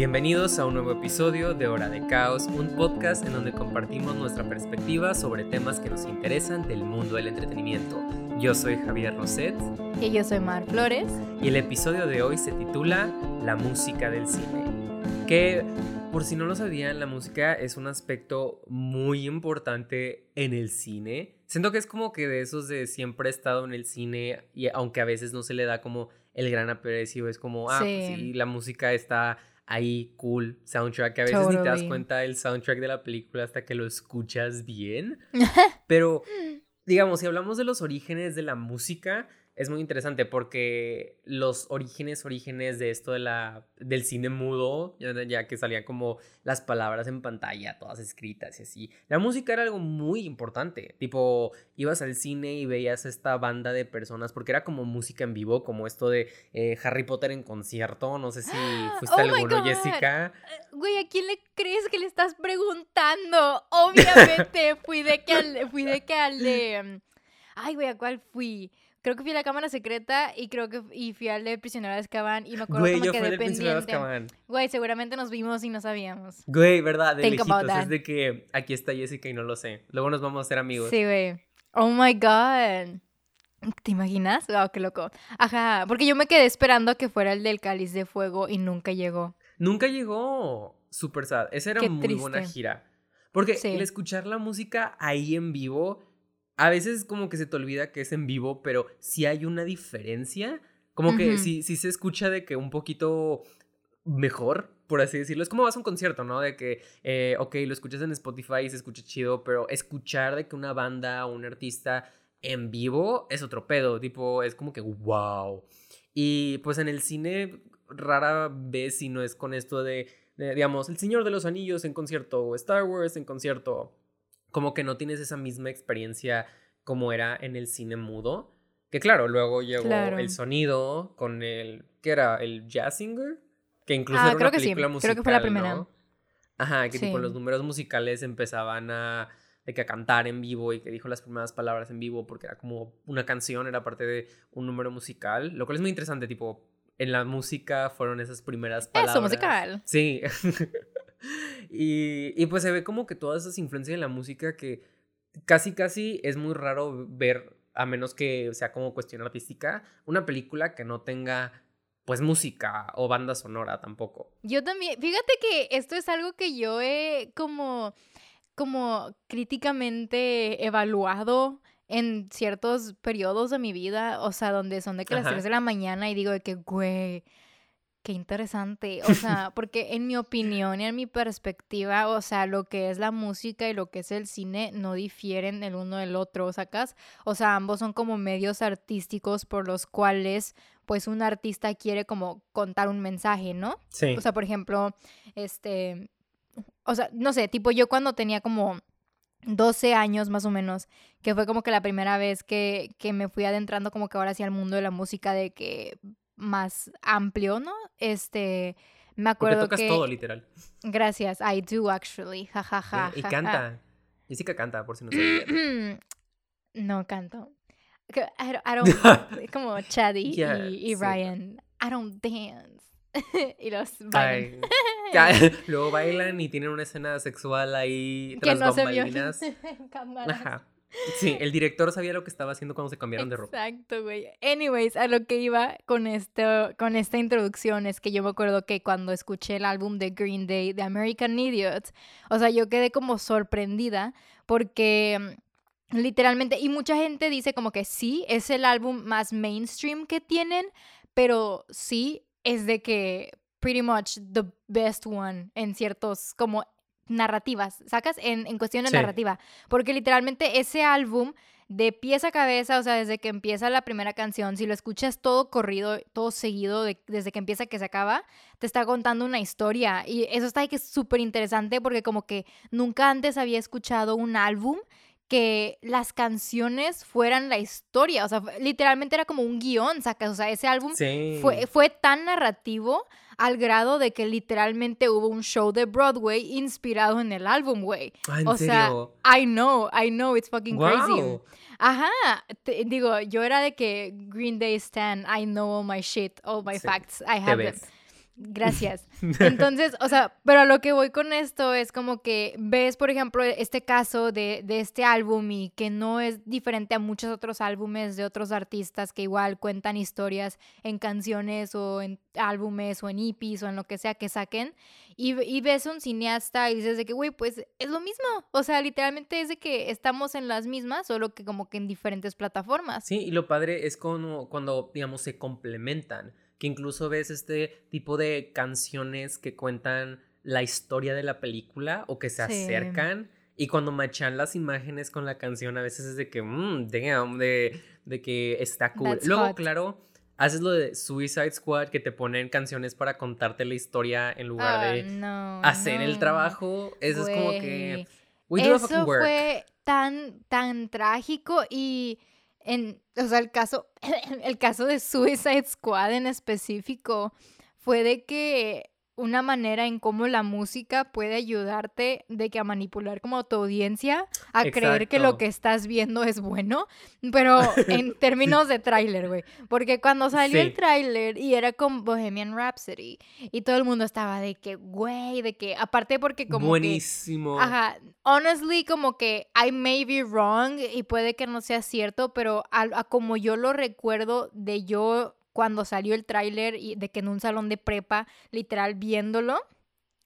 Bienvenidos a un nuevo episodio de Hora de Caos, un podcast en donde compartimos nuestra perspectiva sobre temas que nos interesan del mundo del entretenimiento. Yo soy Javier Roset. Y yo soy Mar Flores. Y el episodio de hoy se titula La música del cine. Que, por si no lo sabían, la música es un aspecto muy importante en el cine. Siento que es como que de esos de siempre he estado en el cine y aunque a veces no se le da como el gran aprecio, es como, ah, pues sí, la música está ahí cool soundtrack que a veces ni te das cuenta del soundtrack de la película hasta que lo escuchas bien. Pero digamos, si hablamos de los orígenes de la música, es muy interesante porque los orígenes, orígenes de esto de la, del cine mudo, ya, que salían como las palabras en pantalla, todas escritas y así, la música era algo muy importante. Tipo, ibas al cine y veías esta banda de personas, porque era como música en vivo, como esto de eh, Harry Potter en concierto. No sé si fuiste oh alguno, Jessica. Eh, güey, ¿a quién le crees que le estás preguntando? Obviamente fui de que al, fui de que al de... Mm, ay, güey, ¿a cuál fui? Creo que fui a la cámara secreta y creo que y fui al de prisionero de Azkaban y me acuerdo Güey, como yo que fui prisionero de Güey, seguramente nos vimos y no sabíamos. Güey, verdad, de lejitos, es de que aquí está Jessica y no lo sé. Luego nos vamos a hacer amigos. Sí, güey. Oh my god. ¿Te imaginas? Wow, qué loco. Ajá, porque yo me quedé esperando que fuera el del cáliz de fuego y nunca llegó. Nunca llegó. Super sad. Esa era muy buena gira. Porque el escuchar la música ahí en vivo a veces como que se te olvida que es en vivo, pero si hay una diferencia. Como que si se escucha de que un poquito mejor, por así decirlo. Es como vas a un concierto, ¿no? De que, eh, ok, lo escuchas en Spotify y se escucha chido, pero escuchar de que una banda o un artista en vivo es otro pedo. Tipo, es como que wow. Y pues en el cine rara vez si no es con esto de, de, digamos, El Señor de los Anillos en concierto o Star Wars en concierto como que no tienes esa misma experiencia como era en el cine mudo. Que claro, luego llegó el sonido con el, ¿qué era? El Jazz Singer, que incluso ah, era una película musical, creo que fue la primera. Ajá, que tipo los números musicales empezaban a, de que a cantar en vivo y que dijo las primeras palabras en vivo porque era como una canción, era parte de un número musical, lo cual es muy interesante, tipo, en la música fueron esas primeras palabras. Eso, musical. Sí. y, pues se ve como que todas esas influencias en la música que casi, casi es muy raro ver, a menos que sea como cuestión artística, una película que no tenga pues música o banda sonora tampoco. Yo también, fíjate que esto es algo que yo he como, como críticamente evaluado en ciertos periodos de mi vida, o sea, donde son de que las 3 de la mañana y digo de que, güey, Qué interesante, o sea, porque en mi opinión y en mi perspectiva, o sea, lo que es la música y lo que es el cine no difieren el uno del otro, ¿sacas? O sea, ambos son como medios artísticos por los cuales, pues, un artista quiere como contar un mensaje, ¿no? Sí. O sea, por ejemplo, este, o sea, no sé, tipo yo cuando tenía como 12 años más o menos, que fue como que la primera vez que, que me fui adentrando como que ahora hacia el mundo de la música, de que más amplio, ¿no? Este, me acuerdo Porque tocas que... todo, literal. Gracias, I do actually, jajaja. Ja, ja, y canta. Jessica canta, por si no sabía. no canto. I don't, como Chaddy y, Ryan. I don't dance. y los bailan. luego bailan y tienen una escena sexual ahí que no se vio Ajá. Sí, el director sabía lo que estaba haciendo cuando se cambiaron de ropa. Exacto, güey. Anyways, a lo que iba con, con esta introducción es que yo me acuerdo que cuando escuché el álbum de Green Day, de American Idiot, o sea, yo quedé como sorprendida porque mm, literalmente, y mucha gente dice como que sí, es el álbum más mainstream que tienen, pero sí es de que pretty much the best one en ciertos como narrativas, ¿sacas? En, en cuestión de narrativa. Porque literalmente ese álbum, de pieza a cabeza, o sea, desde que empieza la primera canción, si lo escuchas todo corrido, todo seguido, desde que empieza que se acaba, te está contando una historia. Y eso está ahí que es súper interesante porque como que nunca antes había escuchado un álbum que las canciones fueran la historia. O sea, literalmente era como un guion, sacas. O sea, ese álbum fue, fue tan narrativo al grado de que literalmente hubo un show de Broadway inspirado en el álbum, güey. Ah, o sea, I know, I know, it's fucking crazy. Ajá, digo, yo era de que Green Day Stan, I know all my shit, all my facts, I have them. Gracias. Entonces, o sea, pero a lo que voy con esto es como que ves, por ejemplo, este caso de, de, este álbum y que no es diferente a muchos otros álbumes de otros artistas que igual cuentan historias en canciones o en álbumes o en EPs o en lo que sea que saquen. Y, ves un cineasta y dices de que, güey, pues es lo mismo. O sea, literalmente es de que estamos en las mismas, solo que como que en diferentes plataformas. Sí, y lo padre es como cuando, digamos, se complementan que incluso ves este tipo de canciones que cuentan la historia de la película o que se acercan. Y cuando machan las imágenes con la canción, a veces es de que, mmm, damn, de, de que está cool. Luego, claro, haces lo de Suicide Squad, que te ponen canciones para contarte la historia en lugar de ah, hacer el trabajo. Eso es como que. Eso fue tan, tan trágico y en, o sea, el caso, el caso de Suicide Squad en específico fue de que una manera en cómo la música puede ayudarte de que a manipular como tu audiencia a creer que lo que estás viendo es bueno, pero en términos de tráiler, güey, porque cuando salió el tráiler y era con Bohemian Rhapsody y todo el mundo estaba de que, güey, de que aparte porque como buenísimo. ajá, honestly como que I may be wrong y puede que no sea cierto, pero a como yo lo recuerdo de yo cuando salió el tráiler y de que en un salón de prepa, literal viéndolo,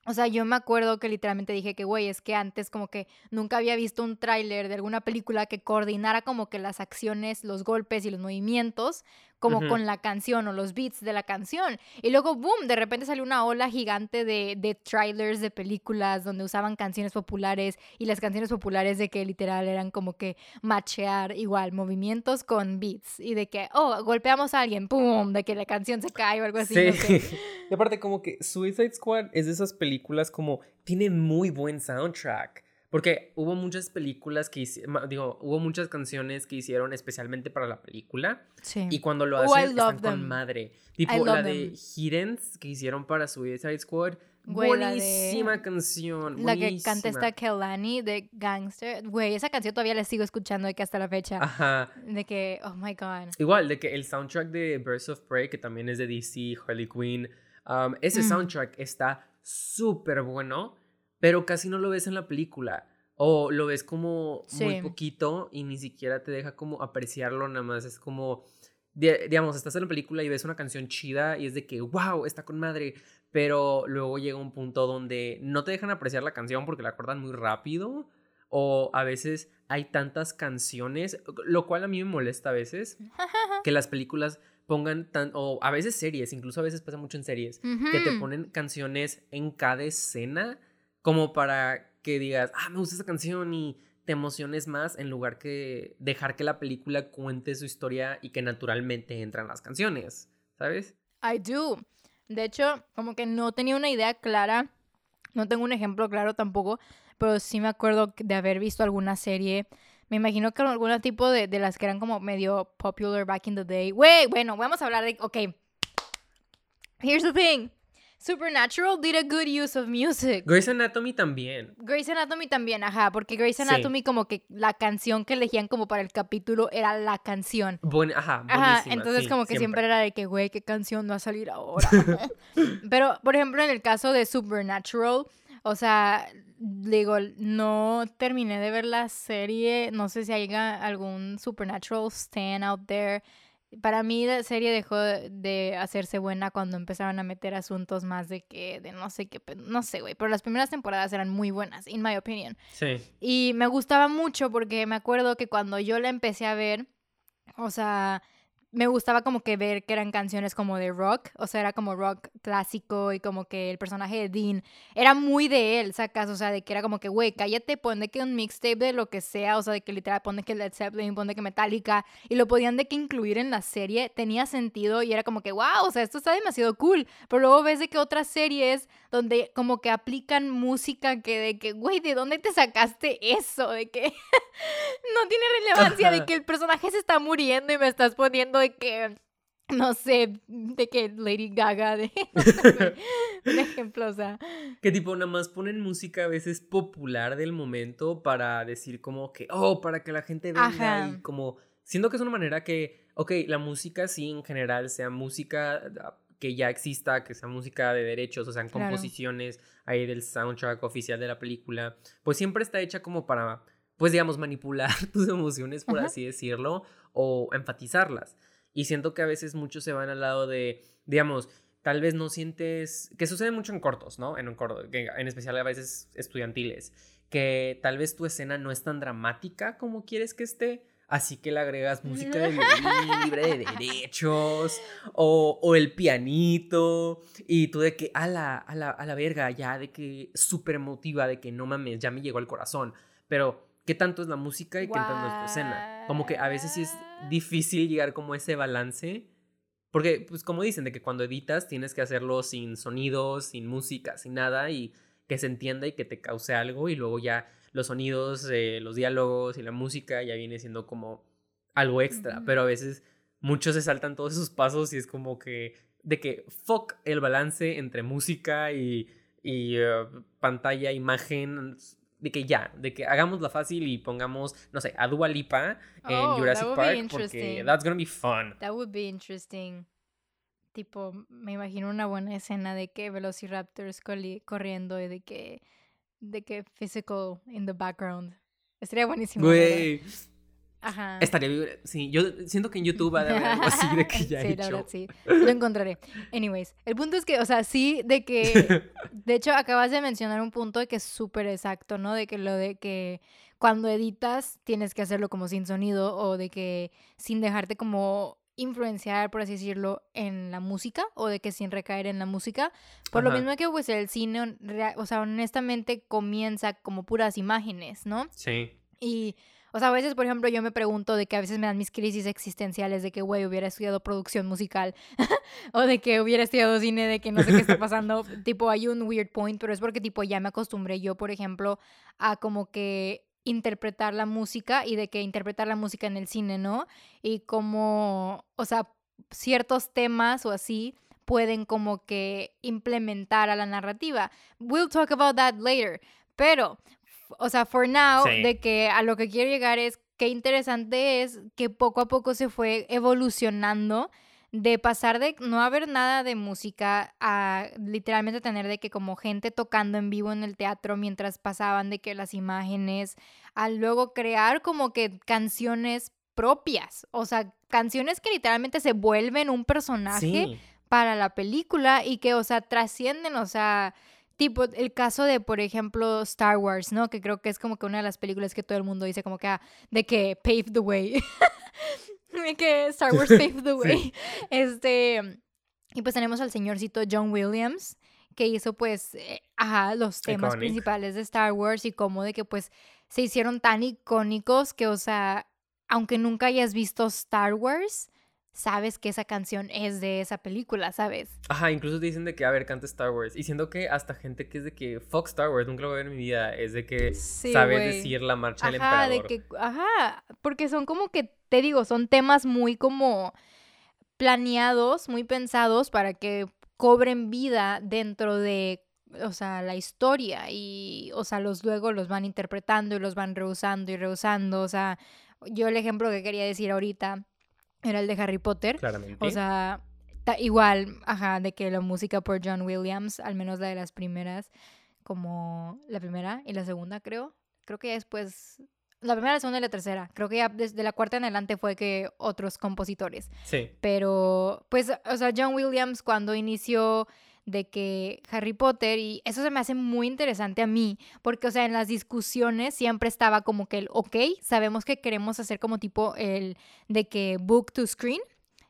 o sea, yo me acuerdo que literalmente dije que, güey, es que antes como que nunca había visto un tráiler de alguna película que coordinara como que las acciones, los golpes y los movimientos como con la canción o los beats de la canción. Y luego, boom, de repente salió una ola gigante de, de trailers de películas donde usaban canciones populares y las canciones populares de que literal eran como que machear igual movimientos con beats y de que, oh, golpeamos a alguien, boom, de que la canción se cae o algo así. Sí. y aparte como que Suicide Squad es de esas películas como, tiene muy buen soundtrack. Porque hubo muchas películas que hicieron, digo, hubo muchas canciones que hicieron especialmente para la película. Sí. Y cuando lo oh, hacen, están con madre. Tipo la de Hiddens que hicieron para Suicide Squad. buenísima canción. La que canta esta Kelani de Gangster. Güey, esa canción todavía la sigo escuchando de que hasta la fecha. Ajá. De que, oh my god. Igual, de que el soundtrack de Birds of Prey, que también es de DC, Harley Quinn. Um, ese mm. soundtrack está súper bueno pero casi no lo ves en la película. O lo ves como muy poquito y ni siquiera te deja como apreciarlo, nada más es como, digamos, estás en la película y ves una canción chida y es de que, wow, está con madre, pero luego llega un punto donde no te dejan apreciar la canción porque la acordan muy rápido o a veces hay tantas canciones, lo cual a mí me molesta a veces, que las películas pongan tan, o a veces series, incluso a veces pasa mucho en series, que te ponen canciones en cada escena como para que digas, ah, me gusta esa canción y te emociones más en lugar que dejar que la película cuente su historia y que naturalmente entran las canciones, ¿sabes? I do. De hecho, como que no tenía una idea clara, no tengo un ejemplo claro tampoco, pero sí me acuerdo de haber visto alguna serie. Me imagino que algún tipo de, de las que eran como medio popular back in the day. Güey, bueno, vamos a hablar de. Ok. Here's the thing. Supernatural did a good use of music. Grey's Anatomy también. Grey's Anatomy también, ajá, porque Grey's Anatomy como que la canción que elegían como para el capítulo era la canción. Bueno, ajá, ajá, entonces como que siempre. era de que, güey, ¿qué canción va a salir ahora? Pero, por ejemplo, en el caso de Supernatural, o sea, digo, no terminé de ver la serie, no sé si hay algún Supernatural stand out there para mí la serie dejó de hacerse buena cuando empezaron a meter asuntos más de que, de no sé qué, no sé, güey, pero las primeras temporadas eran muy buenas, in my opinion. Sí. Y me gustaba mucho porque me acuerdo que cuando yo la empecé a ver, o sea, me gustaba como que ver que eran canciones como de rock, o sea, era como rock clásico y como que el personaje de Dean era muy de él, sacas, o sea, de que era como que, güey, cállate, pone que un mixtape de lo que sea, o sea, de que literal pone que Led Zeppelin, pone que Metallica, y lo podían de que incluir en la serie, tenía sentido y era como que, wow, o sea, esto está demasiado cool, pero luego ves de que otras series donde como que aplican música que de que, güey, ¿de dónde te sacaste eso? De que no tiene relevancia, de que el personaje se está muriendo y me estás poniendo de que no sé, de que Lady Gaga, de un ejemplo, o sea. Que tipo, nada más ponen música a veces popular del momento para decir como que, oh, para que la gente venga y como, siento que es una manera que, ok, la música sí en general sea música ah, que ya exista, que sea música de derechos, o sean composiciones ahí del soundtrack oficial de la película, pues siempre está hecha como para, pues digamos, manipular tus emociones, por así decirlo, o enfatizarlas. Y siento que a veces muchos se van al lado de, digamos, tal vez no sientes, que sucede mucho en cortos, ¿no? En un corto, en especial a veces estudiantiles, que tal vez tu escena no es tan dramática como quieres que esté, así que le agregas música de libre, de derechos, o, o, el pianito, y tú de que a la, a la, a la verga, ya de que súper emotiva, de que no mames, ya me llegó al corazón, pero qué tanto es la música y qué tanto es tu escena. Como que a veces sí es difícil llegar como a ese balance. Porque, pues como dicen, de que cuando editas tienes que hacerlo sin sonidos, sin música, sin nada y que se entienda y que te cause algo y luego ya los sonidos, eh, los diálogos y la música ya viene siendo como algo extra. Pero a veces muchos se saltan todos esos pasos y es como que de que fuck el balance entre música y, y eh, pantalla, imagen, de que ya, de que hagamos la fácil y pongamos, no sé, a Dua Lipa en oh, Jurassic Park porque that's gonna be fun. That would be interesting. Tipo, me imagino una buena escena de que Velociraptors corriendo y de que de que physical in the background. Estaría buenísimo. Güey. Ajá. Estaría sí, yo siento que en YouTube va a haber algo así de que ya sí, he la Verdad, sí, lo encontraré. Anyways, el punto es que, o sea, sí, de que, de hecho, acabas de mencionar un punto de que es súper exacto, ¿no? De que lo de que cuando editas tienes que hacerlo como sin sonido o de que sin dejarte como influenciar, por así decirlo, en la música o de que sin recaer en la música. Por lo mismo que pues el cine, o sea, honestamente comienza como puras imágenes, ¿no? Sí. Y o sea, a veces, por ejemplo, yo me pregunto de que a veces me dan mis crisis existenciales de que, güey, hubiera estudiado producción musical o de que hubiera estudiado cine, de que no sé qué está pasando. tipo, hay un weird point, pero es porque, tipo, ya me acostumbré yo, por ejemplo, a como que interpretar la música y de que interpretar la música en el cine, ¿no? Y como, o sea, ciertos temas o así pueden como que implementar a la narrativa. We'll talk about that later. Pero o sea, for now, de que a lo que quiero llegar es qué interesante es que poco a poco se fue evolucionando de pasar de no haber nada de música a literalmente tener de que como gente tocando en vivo en el teatro mientras pasaban de que las imágenes, a luego crear como que canciones propias, o sea, canciones que literalmente se vuelven un personaje para la película y que, o sea, trascienden, o sea, Tipo, el caso de, por ejemplo, Star Wars, ¿no? Que creo que es como que una de las películas que todo el mundo dice como que, ah, de que pave the way. de que Star Wars paved the way. Este, y pues tenemos al señorcito John Williams, que hizo pues, eh, ajá, los temas principales de Star Wars y cómo de que pues se hicieron tan icónicos que, o sea, aunque nunca hayas visto Star Wars, sabes que esa canción es de esa película, ¿sabes? Ajá, incluso dicen de que, a ver, canta Star Wars. Y siento que hasta gente que es de que, fuck Star Wars, nunca lo voy a ver en mi vida, es de que sabes decir la marcha del emperador. De que, ajá, porque son como que, te digo, son temas muy como planeados, muy pensados para que cobren vida dentro de o sea, la historia y, o sea, los luego los van interpretando y los van rehusando y rehusando, o sea, yo el ejemplo que quería decir ahorita era el de Harry Potter. Claramente. O sea, igual, ajá, de que la música por John Williams, al menos la de las primeras, como la primera y la segunda, creo. Creo que después, la primera, la segunda y la tercera. Creo que ya desde la cuarta en adelante fue que otros compositores. Sí. Pero, pues, o sea, John Williams cuando inició de que Harry Potter, y eso se me hace muy interesante a mí, porque, o sea, en las discusiones siempre estaba como que el, ok, sabemos que queremos hacer como tipo el de que book to screen,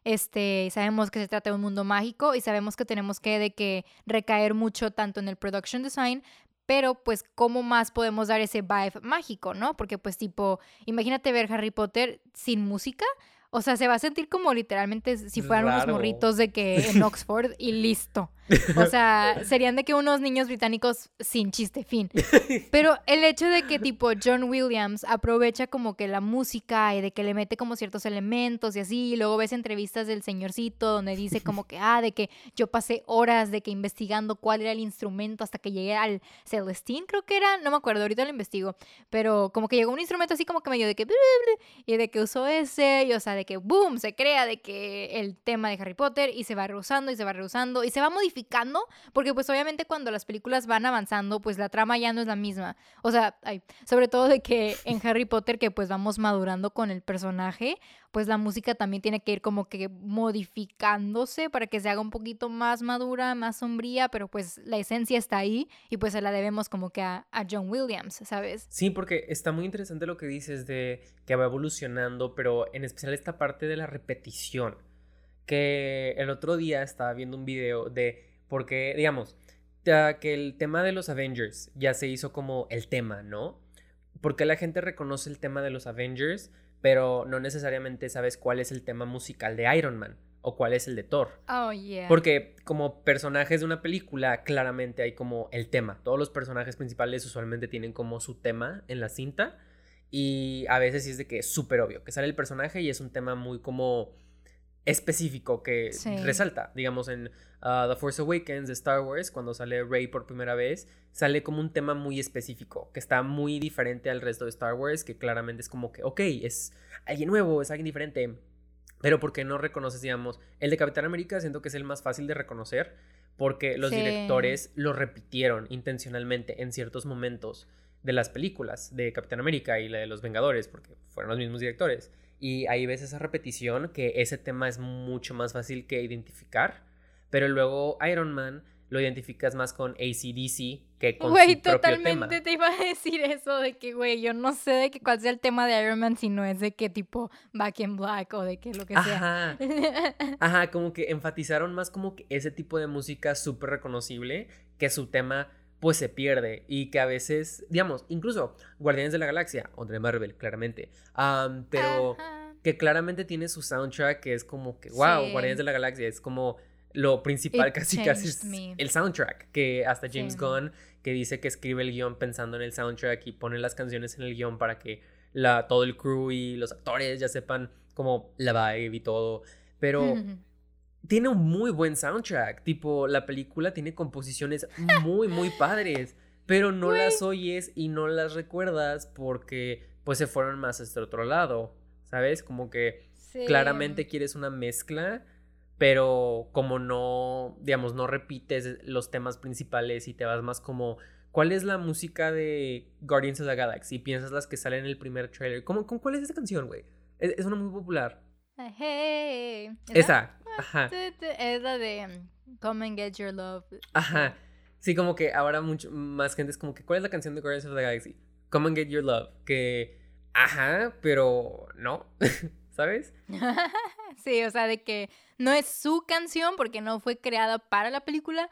este, sabemos que se trata de un mundo mágico y sabemos que tenemos que de que recaer mucho tanto en el production design, pero pues cómo más podemos dar ese vibe mágico, ¿no? Porque pues tipo, imagínate ver Harry Potter sin música, o sea, se va a sentir como literalmente si fueran unos morritos de que en Oxford y listo. O sea, serían de que unos niños británicos sin chiste, fin. Pero el hecho de que tipo John Williams aprovecha como que la música y de que le mete como ciertos elementos y así, y luego ves entrevistas del señorcito donde dice como que, ah, de que yo pasé horas de que investigando cuál era el instrumento hasta que llegué al Celestine, creo que era, no me acuerdo, ahorita lo investigo, pero como que llegó un instrumento así como que medio de que, y de que usó ese, y o sea, de que boom, se crea de que el tema de Harry Potter y se va rehusando y se va rehusando y se va modificando, porque pues obviamente cuando las películas van avanzando, pues la trama ya no es la misma. O sea, sobre todo de que en Harry Potter que pues vamos madurando con el personaje, pues la música también tiene que ir como que modificándose para que se haga un poquito más madura, más sombría, pero pues la esencia está ahí y pues se la debemos como que a, a John Williams, ¿sabes? Sí, porque está muy interesante lo que dices de que va evolucionando, pero en especial esta parte de la repetición, que el otro día estaba viendo un video de, porque digamos, que el tema de los Avengers ya se hizo como el tema, ¿no? Porque la gente reconoce el tema de los Avengers pero no necesariamente sabes cuál es el tema musical de Iron Man o cuál es el de Thor. Oh, yeah. Porque como personajes de una película, claramente hay como el tema. Todos los personajes principales usualmente tienen como su tema en la cinta. Y a veces sí es de que es súper obvio, que sale el personaje y es un tema muy como específico que resalta. Digamos, en uh, The Force Awakens de Star Wars, cuando sale Rey por primera vez, sale como un tema muy específico, que está muy diferente al resto de Star Wars, que claramente es como que, ok, es alguien nuevo, es alguien diferente. Pero porque no reconoces, digamos, el de Capitán América siento que es el más fácil de reconocer, porque los directores lo repitieron intencionalmente en ciertos momentos de las películas de Capitán América y la de los Vengadores, porque fueron los mismos directores. Y ahí ves esa repetición que ese tema es mucho más fácil que identificar. Pero luego Iron Man lo identificas más con ACDC que con güey, su propio totalmente te iba a decir eso de que, güey, yo no sé de que cuál sea el tema de Iron Man si no es de qué tipo Back in Black o de qué lo que sea. Ajá. Ajá, como que enfatizaron más como que ese tipo de música súper reconocible que su tema pues se pierde y que a veces, digamos, incluso Guardianes de la Galaxia, o de Marvel, claramente, pero que claramente tiene su soundtrack que es como que, wow, Guardianes de la Galaxia es como lo principal casi casi es el soundtrack, que hasta James Gunn, que dice que escribe el guion pensando en el soundtrack y pone las canciones en el guion para que la, todo el crew y los actores ya sepan como la vibe y todo, pero tiene un muy buen soundtrack. Tipo, la película tiene composiciones muy, muy padres. Pero no las oyes y no las recuerdas porque pues se fueron más a este otro lado. ¿Sabes? Como que claramente quieres una mezcla, pero como no, digamos, no repites los temas principales y te vas más como, ¿cuál es la música de Guardians of the Galaxy? Y piensas las que salen en el primer trailer. ¿Cómo, ¿Con cuál es esa canción, güey? es, una muy popular. Hey. Esa. Ajá. Es la de mm, Come and Get Your Love. Ajá. Sí, como que ahora mucho más gente es como que, ¿cuál es la canción de Guardians of the Galaxy? Come and Get Your Love. Que, ajá, pero no, ¿sabes? sí, o sea, de que no es su canción porque no fue creada para la película,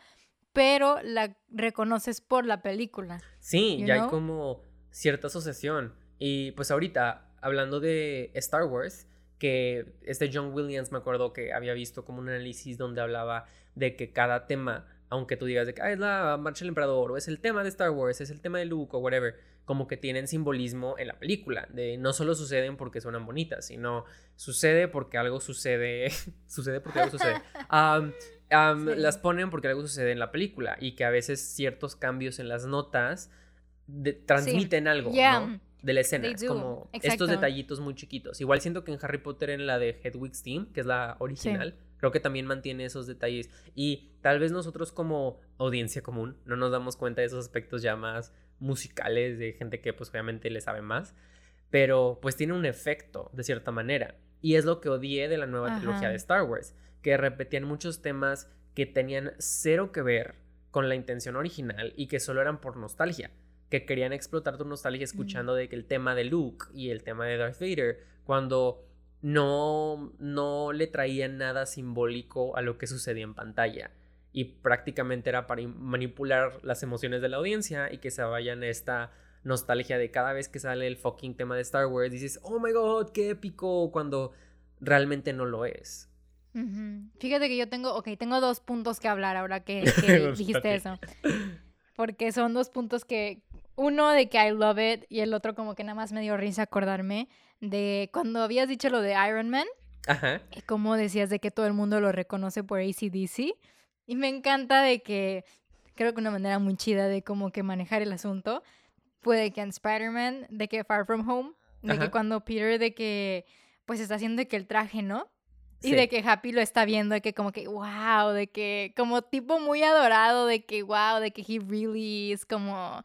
pero la reconoces por la película. Sí, ya hay como cierta asociación. Y pues ahorita, hablando de Star Wars, que este John Williams me acuerdo que había visto como un análisis donde hablaba de que cada tema, aunque tú digas de que es la marcha del emperador o es el tema de Star Wars, es el tema de Luke o whatever, como que tienen simbolismo en la película, de no solo suceden porque suenan bonitas, sino sucede porque algo sucede, sucede porque algo sucede. Las ponen porque algo sucede en la película y que a veces ciertos cambios en las notas transmiten algo, ¿no? De la escena. Como estos detallitos muy chiquitos. Igual siento que en Harry Potter, en la de Hedwig's Team, que es la original, creo que también mantiene esos detalles. Y tal vez nosotros como audiencia común no nos damos cuenta de esos aspectos ya más musicales de gente que pues obviamente le sabe más. Pero pues tiene un efecto de cierta manera. Y es lo que odié de la nueva trilogía de Star Wars, que repetían muchos temas que tenían cero que ver con la intención original y que solo eran por nostalgia que querían explotar tu nostalgia escuchando de que el tema de Luke y el tema de Darth Vader, cuando no, no le traía nada simbólico a lo que sucedía en pantalla. Y prácticamente era para manipular las emociones de la audiencia y que se vayan a esta nostalgia de cada vez que sale el fucking tema de Star Wars, dices, oh my god, qué épico, cuando realmente no lo es. Fíjate que yo tengo, ok, tengo dos puntos que hablar ahora que, dijiste eso. Porque son dos puntos que, uno de que I love it y el otro como que nada más me dio risa acordarme de cuando habías dicho lo de Iron Man. Ajá. Y como decías de que todo el mundo lo reconoce por ACDC. Y me encanta de que, creo que una manera muy chida de como que manejar el asunto puede que en Spider-Man, de que Far From Home, de que cuando Peter de que pues está haciendo de que el traje, ¿no? Y de que Happy lo está viendo, de que como que, wow, de que como tipo muy adorado, de que, wow, de que he really is como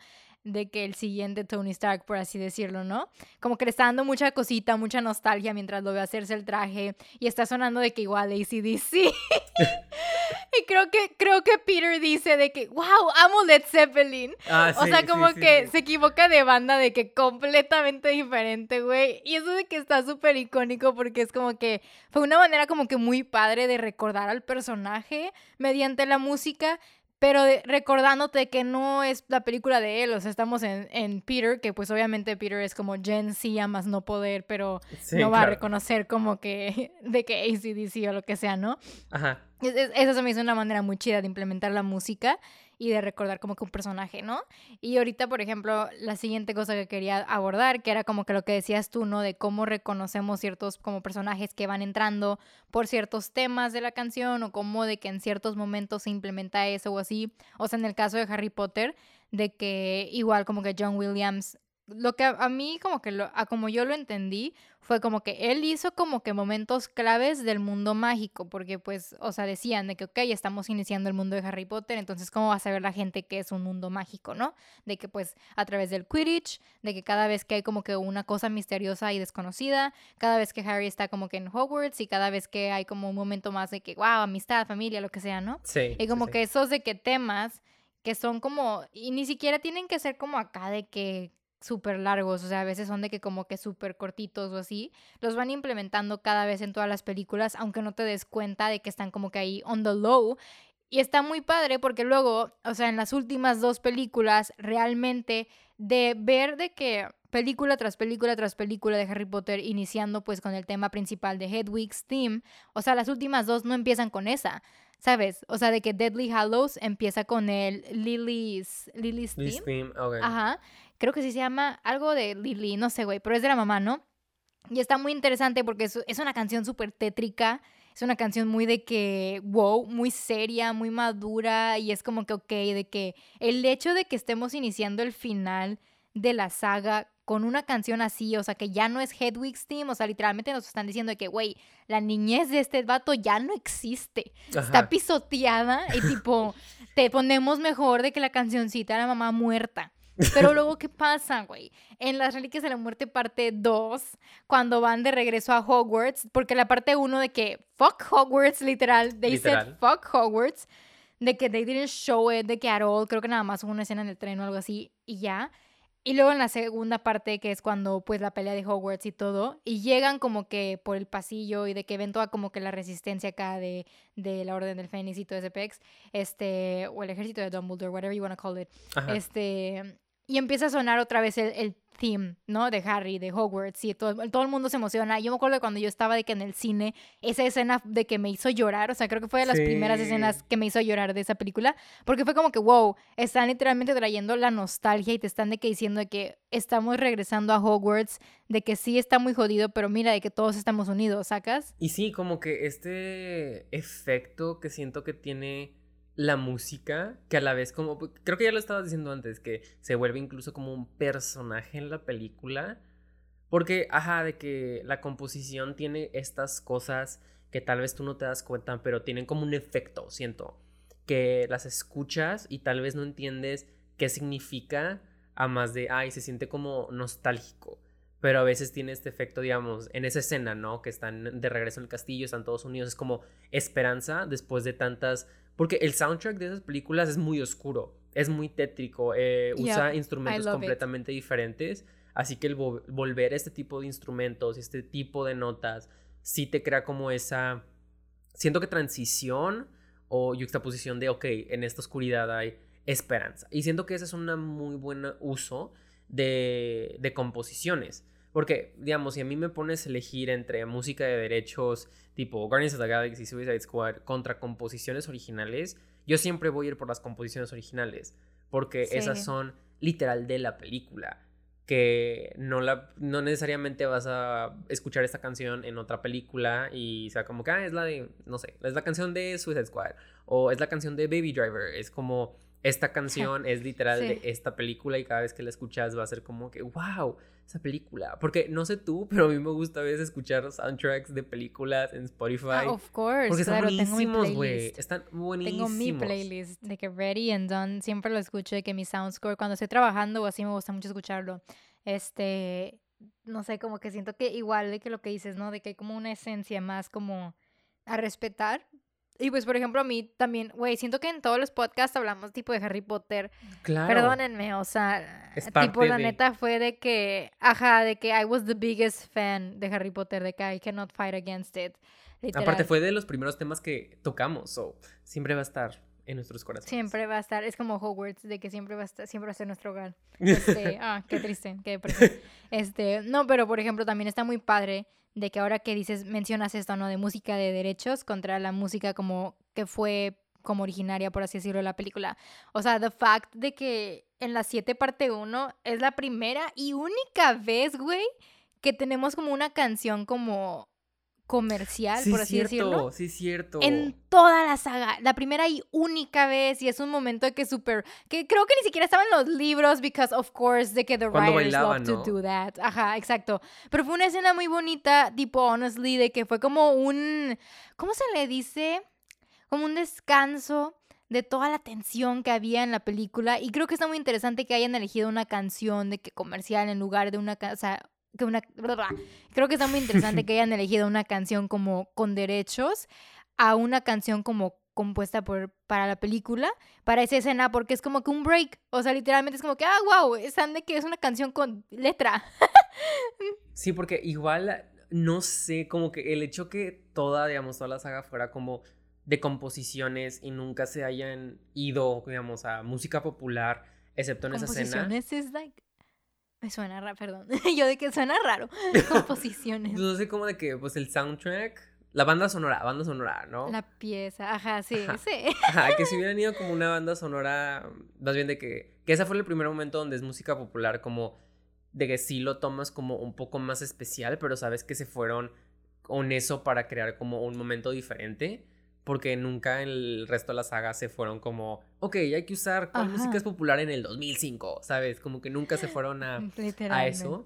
de que el siguiente Tony Stark, por así decirlo, ¿no? Como que le está dando mucha cosita, mucha nostalgia mientras lo ve hacerse el traje y está sonando de que igual ACDC. y creo que, creo que Peter dice de que, wow, amo Led Zeppelin. Ah, o sea, como que se equivoca de banda de que completamente diferente, güey. Y eso de que está súper icónico porque es como que fue una manera como que muy padre de recordar al personaje mediante la música pero recordándote que no es la película de él, o sea, estamos en, en Peter, que pues obviamente Peter es como Gen Z a más no poder, pero no va a reconocer como que de que ACDC o lo que sea, ¿no? Ajá. eso se me hizo una manera muy chida de implementar la música y de recordar como que un personaje, ¿no? Y ahorita, por ejemplo, la siguiente cosa que quería abordar, que era como que lo que decías tú, ¿no? De cómo reconocemos ciertos como personajes que van entrando por ciertos temas de la canción o cómo de que en ciertos momentos se implementa eso o así. O sea, en el caso de Harry Potter, de que igual como que John Williams lo que a, mí como que lo, a como yo lo entendí fue como que él hizo como que momentos claves del mundo mágico, porque pues, o sea, decían de que, ok, estamos iniciando el mundo de Harry Potter, entonces ¿cómo va a saber la gente que es un mundo mágico, no? De que pues a través del Quidditch, de que cada vez que hay como que una cosa misteriosa y desconocida, cada vez que Harry está como que en Hogwarts y cada vez que hay como un momento más de que, wow, amistad, familia, lo que sea, ¿no? Sí. Y como que esos de que temas que son como, y ni siquiera tienen que ser como acá de que súper largos, o sea, a veces son de que como que súper cortitos o así, los van implementando cada vez en todas las películas, aunque no te des cuenta de que están como que ahí on the low. Y está muy padre porque luego, o sea, en las últimas dos películas, realmente de ver de que película tras película tras película de Harry Potter, iniciando pues con el tema principal de Hedwig's Theme, o sea, las últimas dos no empiezan con esa, ¿sabes? O sea, de que Deadly Hallows empieza con el Lily's, Lily's Theme. theme Ajá creo que sí se llama algo de Lily, no sé, güey, pero es de la mamá, ¿no? Y está muy interesante porque es, es una canción súper tétrica, es una canción muy de que, wow, muy seria, muy madura y es como que, ok, de que el hecho de que estemos iniciando el final de la saga con una canción así, o sea, que ya no es Hedwig's Team, o sea, literalmente nos están diciendo que, güey, la niñez de este vato ya no existe, está pisoteada y tipo, te ponemos mejor de que la cancioncita de la mamá muerta. Pero luego, ¿qué pasa, güey? En Las Reliquias de la Muerte parte 2, cuando van de regreso a Hogwarts, porque la parte 1 de que fuck Hogwarts, literal, they said fuck Hogwarts, de que they didn't show it, de que at all, creo que nada más hubo una escena en el tren o algo así, y ya. Y luego en la segunda parte, que es cuando pues la pelea de Hogwarts y todo, y llegan como que por el pasillo y de que ven toda como que la resistencia acá de, de la Orden del Fénix y todo ese pex, este, o el ejército de Dumbledore, whatever you want to call it, este, y empieza a sonar otra vez el, el, theme, ¿no? De Harry, de Hogwarts, y todo, todo el mundo se emociona. Yo me acuerdo de cuando yo estaba de que en el cine, esa escena de que me hizo llorar, o sea, creo que fue de las primeras escenas que me hizo llorar de esa película, porque fue como que, wow, están literalmente trayendo la nostalgia y te están de que diciendo de que estamos regresando a Hogwarts, de que sí está muy jodido, pero mira, de que todos estamos unidos, ¿sacas? Y sí, como que este efecto que siento que tiene la música, que a la vez como, pues, creo que ya lo estabas diciendo antes, que se vuelve incluso como un personaje en la película, porque, ajá, de que la composición tiene estas cosas que tal vez tú no te das cuenta, pero tienen como un efecto, siento, que las escuchas y tal vez no entiendes qué significa, a más de, ay, se siente como nostálgico. Pero a veces tiene este efecto, digamos, en esa escena, ¿no? Que están de regreso en el castillo, están todos unidos, es como esperanza después de tantas porque el soundtrack de esas películas es muy oscuro, es muy tétrico, eh, usa instrumentos completamente diferentes. Así que el volver este tipo de instrumentos, este tipo de notas sí te crea como esa, siento que transición o juxtaposición de, ok, en esta oscuridad hay esperanza. Y siento que ese es un muy buen uso de, de composiciones. Porque, digamos, si a mí me pones a elegir entre música de derechos tipo Guardians of the Galaxy, Suicide Squad contra composiciones originales, yo siempre voy a ir por las composiciones originales. Porque esas son literal de la película que no, la, no necesariamente vas a escuchar esta canción en otra película y sea como que, ah, es la de, no sé, es la canción de Suicide Squad o es la canción de Baby Driver. Es como, esta canción es literal de esta película y cada vez que la escuchas va a ser como que, wow, esa película. Porque no sé tú, pero a mí me gusta a veces escuchar soundtracks de películas en Spotify. Ah, of course. Porque están buenísimos, güey. Están buenísimos. Tengo mi playlist de que Ready and Done siempre lo escucho, de que mi soundscore, cuando estoy trabajando o así me gusta mucho escucharlo. Este, no sé, como que siento que igual de que lo que dices, ¿no? De que hay como una esencia más como a respetar, y pues, por ejemplo, a mí también, güey, siento que en todos los podcasts hablamos tipo de Harry Potter. Claro. Perdónenme, o sea, tipo la neta fue de que, ajá, de que I was the biggest fan de Harry Potter, de que I cannot fight against it. Aparte fue de los primeros temas que tocamos, o siempre va a estar en nuestros corazones. Siempre va a estar, es como Hogwarts, de que siempre va a estar, siempre va a ser nuestro hogar. Este, ah, qué triste, qué depresión. Este, no, pero por ejemplo, también está muy padre de que ahora que dices, mencionas esto, ¿no? De música de derechos contra la música como que fue como originaria, por así decirlo, de la película. O sea, the fact de que en la 7 parte 1 es la primera y única vez, güey, que tenemos como una canción como comercial, por así cierto, decirlo. Sí, cierto. En toda la saga. La primera y única vez. Y es un momento que súper. Que creo que ni siquiera estaba en los libros, because of course, de que the writers love to do that. Ajá, exacto. Pero fue una escena muy bonita, tipo, honestly, de que fue como un. ¿Cómo se le dice? Como un descanso de toda la tensión que había en la película y creo que está muy interesante que hayan elegido una canción de que comercial en lugar de una, o sea, que una... Creo que está muy interesante que hayan elegido una canción como con derechos a una canción como compuesta por, para la película, para esa escena, porque es como que un break. O sea, literalmente es como que, ah, wow, están de que es una canción con letra. sí, porque igual, no sé, como que el hecho que toda, digamos, toda la saga fuera como de composiciones y nunca se hayan ido, digamos, a música popular, excepto en esa escena. es like me suena raro, perdón. Yo de que suena raro. Composiciones. no sé cómo de que, pues el soundtrack. La banda sonora, banda sonora, ¿no? La pieza, ajá, sí, sí. Ajá, que si hubieran ido como una banda sonora, más bien de que, que ese fue el primer momento donde es música popular, como de que sí lo tomas como un poco más especial, pero sabes que se fueron con eso para crear como un momento diferente porque nunca en el resto de la saga se fueron como, ok, hay que usar cuál música es popular en el 2005, ¿sabes? Como que nunca se fueron a, a eso.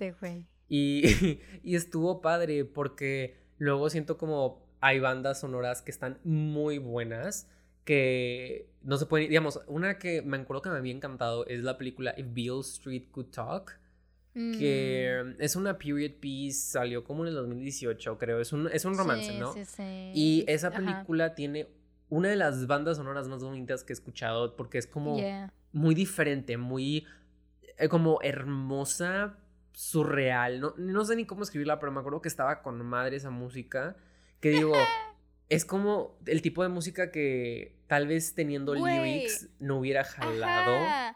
Y, y estuvo padre porque luego siento como hay bandas sonoras que están muy buenas que no se pueden, digamos, una que me acuerdo que me había encantado es la película If Beale Street Could Talk que mm. es una period piece, salió como en el 2018, creo, es un, es un romance, ¿no? Sí, sí. Y esa película tiene una de las bandas sonoras más bonitas que he escuchado porque es como muy diferente, muy eh, como hermosa, surreal, no, no sé ni cómo escribirla, pero me acuerdo que estaba con madre esa música, que digo... es como el tipo de música que tal vez teniendo lyrics no hubiera jalado.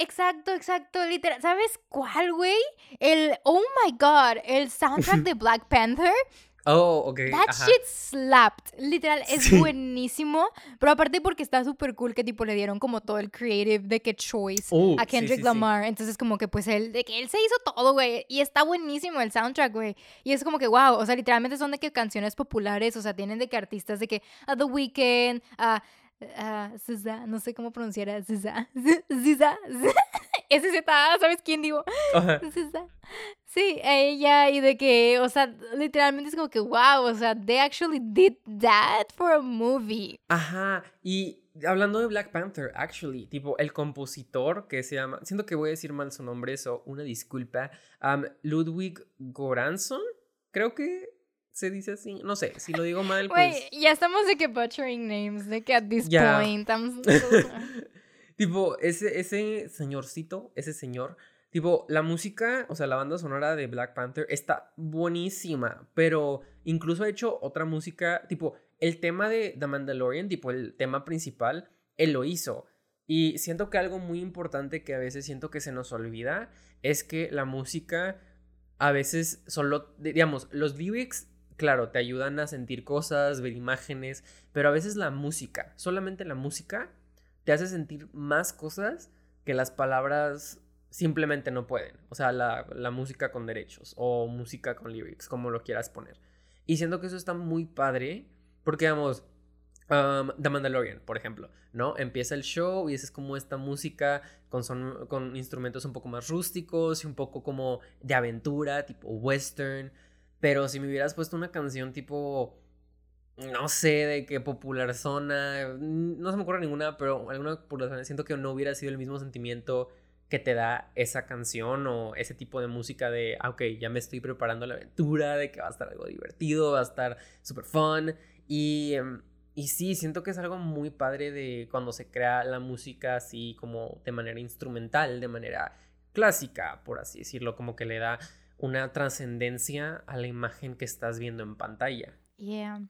Exacto, exacto, literal. ¿Sabes cuál, güey? El, oh my god, el soundtrack de Black Panther. Oh, ok. That shit slapped. Literal, es buenísimo. Pero aparte porque está súper cool que tipo le dieron como todo el creative de que choice oh, a Kendrick Lamar. Entonces como que pues él, de que él se hizo todo, güey. Y está buenísimo el soundtrack, güey. Y es como que wow. O sea, literalmente son de que canciones populares. O sea, tienen de que artistas de que a The Weeknd, a uh, no sé cómo pronunciar Ziza, Ziza, SZ, ¿sabes quién digo? Sí, ella y de que, o sea, literalmente es como que, wow, o sea, they actually did that for a movie. Ajá, y hablando de Black Panther, actually, tipo, el compositor que se llama, siento que voy a decir mal su nombre, eso, una disculpa, um, Ludwig Goranson, creo que se dice así. No sé, si lo digo mal, pues. ya estamos de que butchering names, de que at this point. tipo, ese, ese señorcito, ese señor, Tipo, la música, o sea, la banda sonora de Black Panther está buenísima, pero incluso ha hecho otra música, tipo, el tema de The Mandalorian, tipo, el tema principal, él lo hizo. Y siento que algo muy importante que a veces siento que se nos olvida es que la música a veces solo, digamos, los lyrics, claro, te ayudan a sentir cosas, ver imágenes, pero a veces la música, solamente la música, te hace sentir más cosas que las palabras simplemente no pueden. O sea, la, música con derechos o música con lyrics, como lo quieras poner. Y siento que eso está muy padre porque, vamos, um, The Mandalorian, por ejemplo, ¿no? Empieza el show y es como esta música con, son, con instrumentos un poco más rústicos y un poco como de aventura, tipo western. Pero si me hubieras puesto una canción tipo no sé de qué popular zona, no se me ocurre ninguna, pero alguna popular zona, siento que no hubiera sido el mismo sentimiento que te da esa canción o ese tipo de música de, ah, ok, ya me estoy preparando la aventura, de que va a estar algo divertido, va a estar súper fun. Y, em, y sí, siento que es algo muy padre de cuando se crea la música así como de manera instrumental, de manera clásica, por así decirlo, como que le da una trascendencia a la imagen que estás viendo en pantalla. Yeah.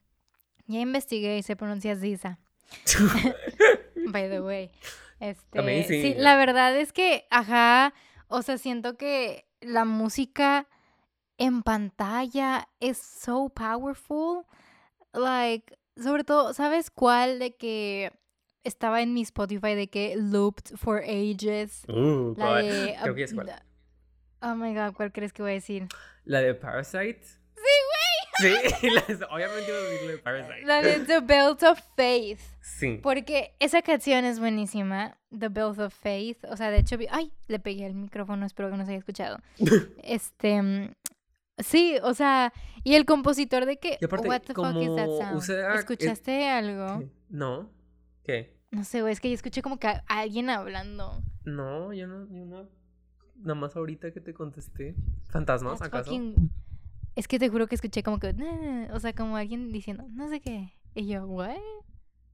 Ya investigué y se pronuncia Ziza. By the way. Este, sí, la verdad es que, ajá, o sea, siento que la música en pantalla es so powerful. Like, sobre todo, ¿sabes cuál de que estaba en mi Spotify de que looped for ages? Uh, la de, Creo que es cuál. Oh my god, ¿cuál crees que voy a decir? La de Parasite. Sí, güey. Sí, obviamente iba a decir la de Parasite. La de The Belt of Faith. Sí. Porque esa canción es buenísima, The Belt of Faith. O sea, de hecho, ay, le pegué el micrófono, espero que no se haya escuchado. este, sí, o sea, y el compositor de que, what the fuck is that sound? ¿Escuchaste algo? No, ¿qué? No sé, güey, es que yo escuché como que alguien hablando. No, yo no, yo no. Nada más ahorita que te contesté. ¿Fantasmas, acaso? Es que te juro que escuché como que, o sea, como alguien diciendo, no sé qué. Y yo, ¿what?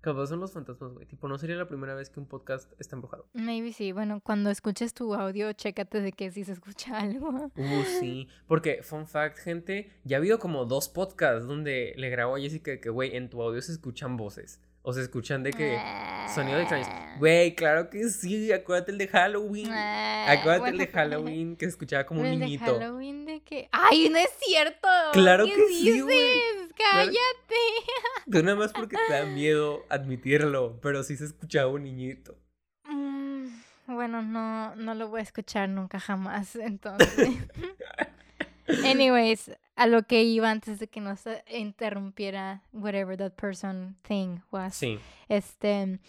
Capaz son los fantasmas, güey. Tipo, no sería la primera vez que un podcast está embrujado. Maybe sí. Bueno, cuando escuches tu audio, chécate de que si se escucha algo. Uh, sí. Porque, fun fact, gente, ya ha habido como dos podcasts donde le grabo a Jessica que, güey, en tu audio se escuchan voces. O se escuchan de que sonido de extraños. Ah. Güey, claro que sí. Acuérdate el de Halloween. Ah, acuérdate el de Halloween que se escuchaba como un niñito. El de Halloween de que. ¡Ay, no es cierto! Claro que sí, güey. ¡Cállate! Tú nada más porque te da miedo admitirlo, pero sí se escuchaba un niñito. Mm, bueno, no, no lo voy a escuchar nunca jamás, entonces. Anyways, a lo que iba antes de que nos interrumpiera whatever that person thing was. Sí. Este,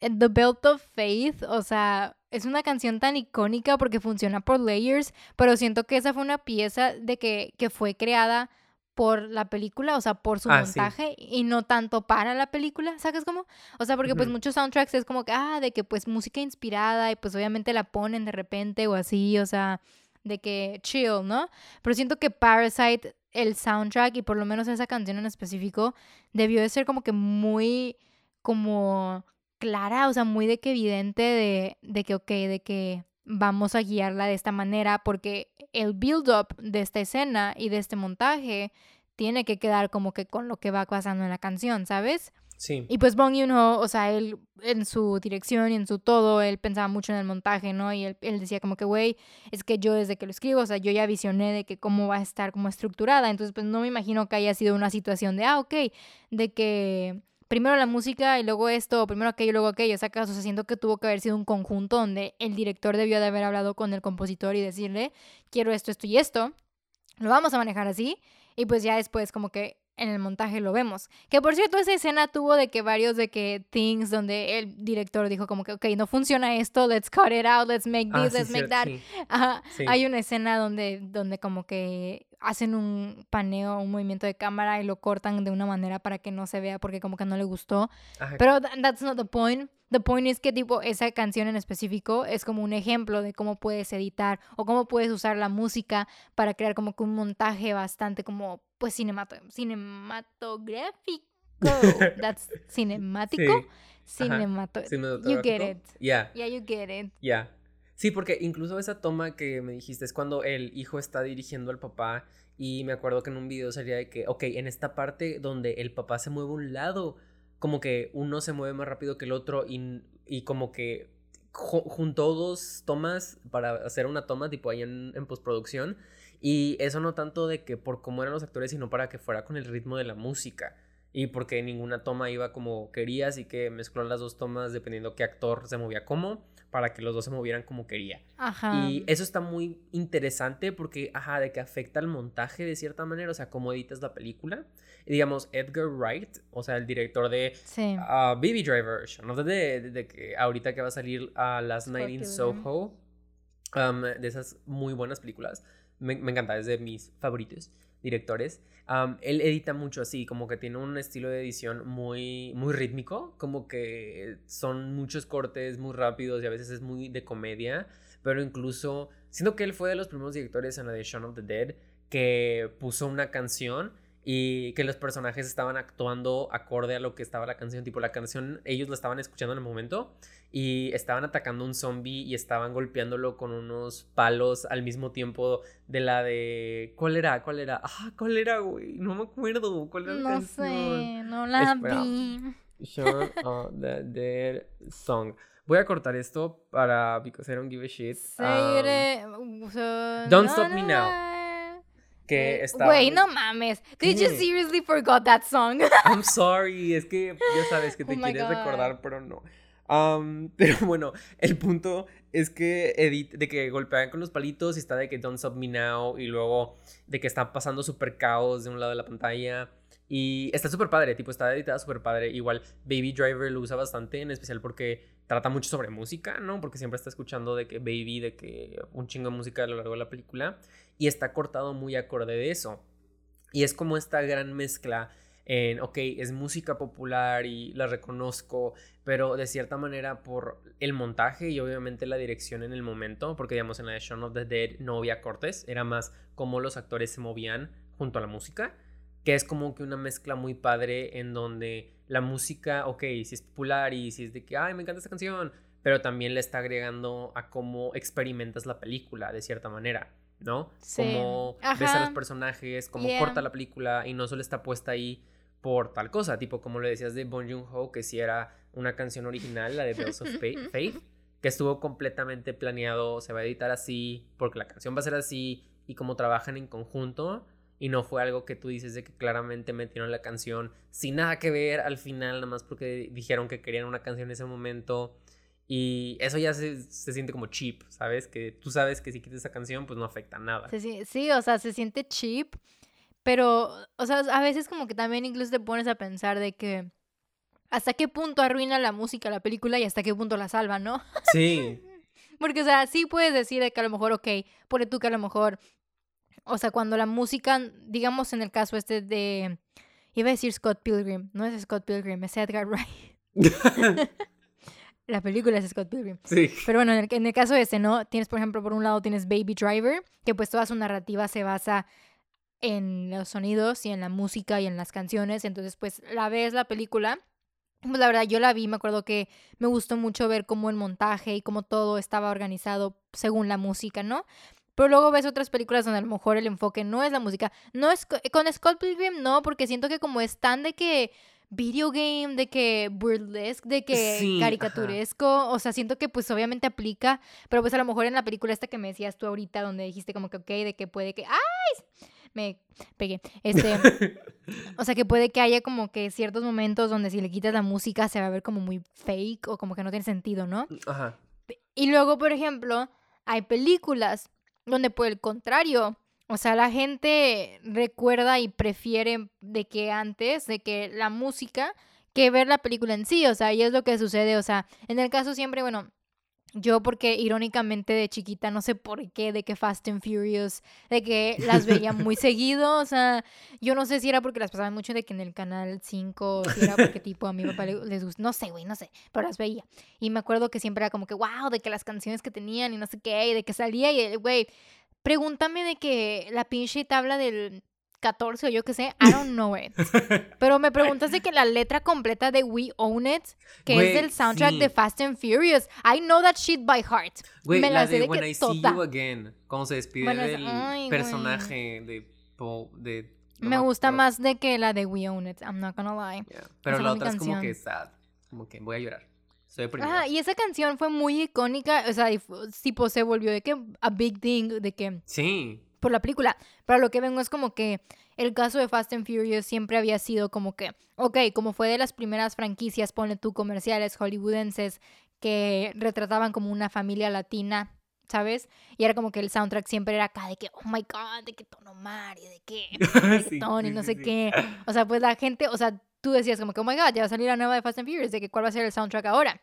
The Belt of Faith, o sea, es una canción tan icónica porque funciona por layers, pero siento que esa fue una pieza de que, que fue creada por la película, o sea, por su ah, montaje y no tanto para la película, ¿sabes cómo? O sea, porque pues muchos soundtracks es como que, ah, de que pues música inspirada y pues obviamente la ponen de repente o así, o sea, de que chill, ¿no? Pero siento que Parasite, el soundtrack y por lo menos esa canción en específico, debió de ser como que muy, como clara, o sea, muy de que evidente de, de que, ok, de que vamos a guiarla de esta manera porque el build-up de esta escena y de este montaje tiene que quedar como que con lo que va pasando en la canción, ¿sabes? Y pues Bong Joon-ho, o sea, él en su dirección y en su todo, él pensaba mucho en el montaje, ¿no? Y él, él decía como que, güey, es que yo desde que lo escribo, o sea, yo ya visioné de que cómo va a estar como estructurada, entonces pues no me imagino que haya sido una situación de, ah, ok, de que primero la música y luego esto, o primero aquello y luego aquello, o sea, o sea, siento que tuvo que haber sido un conjunto donde el director debió de haber hablado con el compositor y decirle, quiero esto, esto y esto, lo vamos a manejar así, y pues ya después como que en el montaje lo vemos. Que por cierto, esa escena tuvo de que varios de que things donde el director dijo como que, ok, no funciona esto, let's cut it out, let's make ah, this, let's make that. Hay una escena donde, donde como que hacen un paneo, un movimiento de cámara y lo cortan de una manera para que no se vea porque como que no le gustó. Pero that's not the point. The point is que tipo esa canción en específico es como un ejemplo de cómo puedes editar o cómo puedes usar la música para crear como que un montaje bastante como pues cinemato cinematográfico. That's cinemático. Cinemato. You get it. Yeah. Yeah, you get it. Yeah. Sí, porque incluso esa toma que me dijiste es cuando el hijo está dirigiendo al papá y me acuerdo que en un video sería de que, ok, en esta parte donde el papá se mueve a un lado, como que uno se mueve más rápido que el otro y, y como que juntó dos tomas para hacer una toma tipo ahí en, en postproducción. Y eso no tanto de que por cómo eran los actores, sino para que fuera con el ritmo de la música y porque ninguna toma iba como quería, así que mezcló las dos tomas dependiendo qué actor se movía cómo, para que los dos se movieran como quería. Ajá. Y eso está muy interesante porque, ajá, de que afecta al montaje de cierta manera, o sea, cómo editas la película. Y digamos, Edgar Wright, o sea, el director de sí. Ah, Baby Driver, no de, de, que ahorita que va a salir a Last Night in Soho, um, de esas muy buenas películas, me, me encanta, es de mis favoritos directores, él edita mucho así, como que tiene un estilo de edición muy, muy rítmico, como que son muchos cortes muy rápidos y a veces es muy de comedia, pero incluso, siento que él fue de los primeros directores en la de Shaun of the Dead que puso una canción y que los personajes estaban actuando acorde a lo que estaba la canción, tipo la canción ellos la estaban escuchando en el momento y estaban atacando un zombie y estaban golpeándolo con unos palos al mismo tiempo de la de ¿cuál era? ¿Cuál era? Ah, ¿cuál era, güey? No me acuerdo, ¿cuál era la no sé, no la vi. Shaun of the Dead Song. Voy a cortar esto para because I don't give a shit. Um, don't stop me now que estaba... Güey, no mames. Did you seriously forgot that song? I'm sorry, es que ya sabes que te oh quieres recordar, pero no. Um, pero bueno, el punto es que Edith, de que golpean con los palitos y está de que Don't Stop Me Now y luego de que está pasando super caos de un lado de la pantalla. Y está súper padre, tipo, está editada súper padre. Igual Baby Driver lo usa bastante, en especial porque trata mucho sobre música, ¿no? Porque siempre está escuchando de que Baby, de que un chingo de música a lo largo de la película. Y está cortado muy acorde de eso. Y es como esta gran mezcla en, ok, es música popular y la reconozco, pero de cierta manera por el montaje y obviamente la dirección en el momento, porque digamos en la de of the Dead no había cortes, era más como los actores se movían junto a la música que es como que una mezcla muy padre en donde la música, ok, si es popular y si es de que, ay, me encanta esta canción, pero también le está agregando a cómo experimentas la película de cierta manera, ¿no? Sí. Cómo ves a los personajes, cómo corta la película y no solo está puesta ahí por tal cosa, tipo como lo decías de Bon Joon-ho, que si era una canción original, la de Bells of Faith, que estuvo completamente planeado, se va a editar así, porque la canción va a ser así, y como trabajan en conjunto, y no fue algo que tú dices de que claramente metieron la canción sin nada que ver al final, nada más porque dijeron que querían una canción en ese momento. Y eso ya se, siente como cheap, ¿sabes? Que tú sabes que si quitas esa canción, pues no afecta nada. Sí, sí, o sea, se siente cheap, pero, o sea, a veces como que también incluso te pones a pensar de que hasta qué punto arruina la música la película y hasta qué punto la salva, ¿no? Sí. Porque, o sea, sí puedes decir de que a lo mejor, ok, pone tú que a lo mejor o sea, cuando la música, digamos en el caso este de, iba a decir Scott Pilgrim, no es Scott Pilgrim, es Edgar Wright. la película es Scott Pilgrim. Sí. Pero bueno, en el, en el caso este, ¿no? Tienes, por ejemplo, por un lado tienes Baby Driver, que pues toda su narrativa se basa en los sonidos y en la música y en las canciones. Entonces, pues la ves la película. Pues la verdad, yo la vi, me acuerdo que me gustó mucho ver cómo el montaje y cómo todo estaba organizado según la música, ¿no? Pero luego ves otras películas donde a lo mejor el enfoque no es la música. No es con Scott Pilgrim, no, porque siento que como es tan de que video game, de que burlesque, de que caricaturesco, o sea, siento que pues obviamente aplica, pero pues a lo mejor en la película esta que me decías tú ahorita, donde dijiste como que ok, de que puede que, ¡ay! Me pegué. Este, o sea, que puede que haya como que ciertos momentos donde si le quitas la música se va a ver como muy fake o como que no tiene sentido, ¿no? Ajá. Y luego, por ejemplo, hay películas donde por el contrario, o sea, la gente recuerda y prefiere de que antes, de que la música, que ver la película en sí, o sea, y es lo que sucede, o sea, en el caso siempre, bueno, yo porque irónicamente de chiquita, no sé por qué, de que Fast and Furious, de que las veía muy seguido, o sea, yo no sé si era porque las pasaban mucho de que en el canal 5, si era porque tipo a mi papá les gusta, no sé, güey, no sé, pero las veía. Y me acuerdo que siempre era como que, wow, de que las canciones que tenían y no sé qué, y de que salía y, güey, pregúntame de que la pinche tabla del 14 o yo qué sé, I don't know it. Pero me preguntas de que la letra completa de We Own It, que es del soundtrack de Fast and Furious, I know that shit by heart. me la, la sé de, When I See You Again, cómo se despide del personaje de, de me gusta más de que la de We Own It, I'm not gonna lie. Pero la otra es como que sad, como que voy a llorar. Soy Ajá, y esa canción fue muy icónica, o sea, tipo se volvió de que a big thing, de que... Sí. Por la película. Pero lo que vengo es como que el caso de Fast and Furious siempre había sido como que, ok, como fue de las primeras franquicias, ponle tú, comerciales hollywoodenses que retrataban como una familia latina ¿sabes? Y era como que el soundtrack siempre era acá de que, oh my god, de que tono Mario, de que y no sé qué. O sea, pues la gente, o sea, tú decías como que, oh my god, ya va a salir la nueva de Fast and Furious, de que cuál va a ser el soundtrack ahora.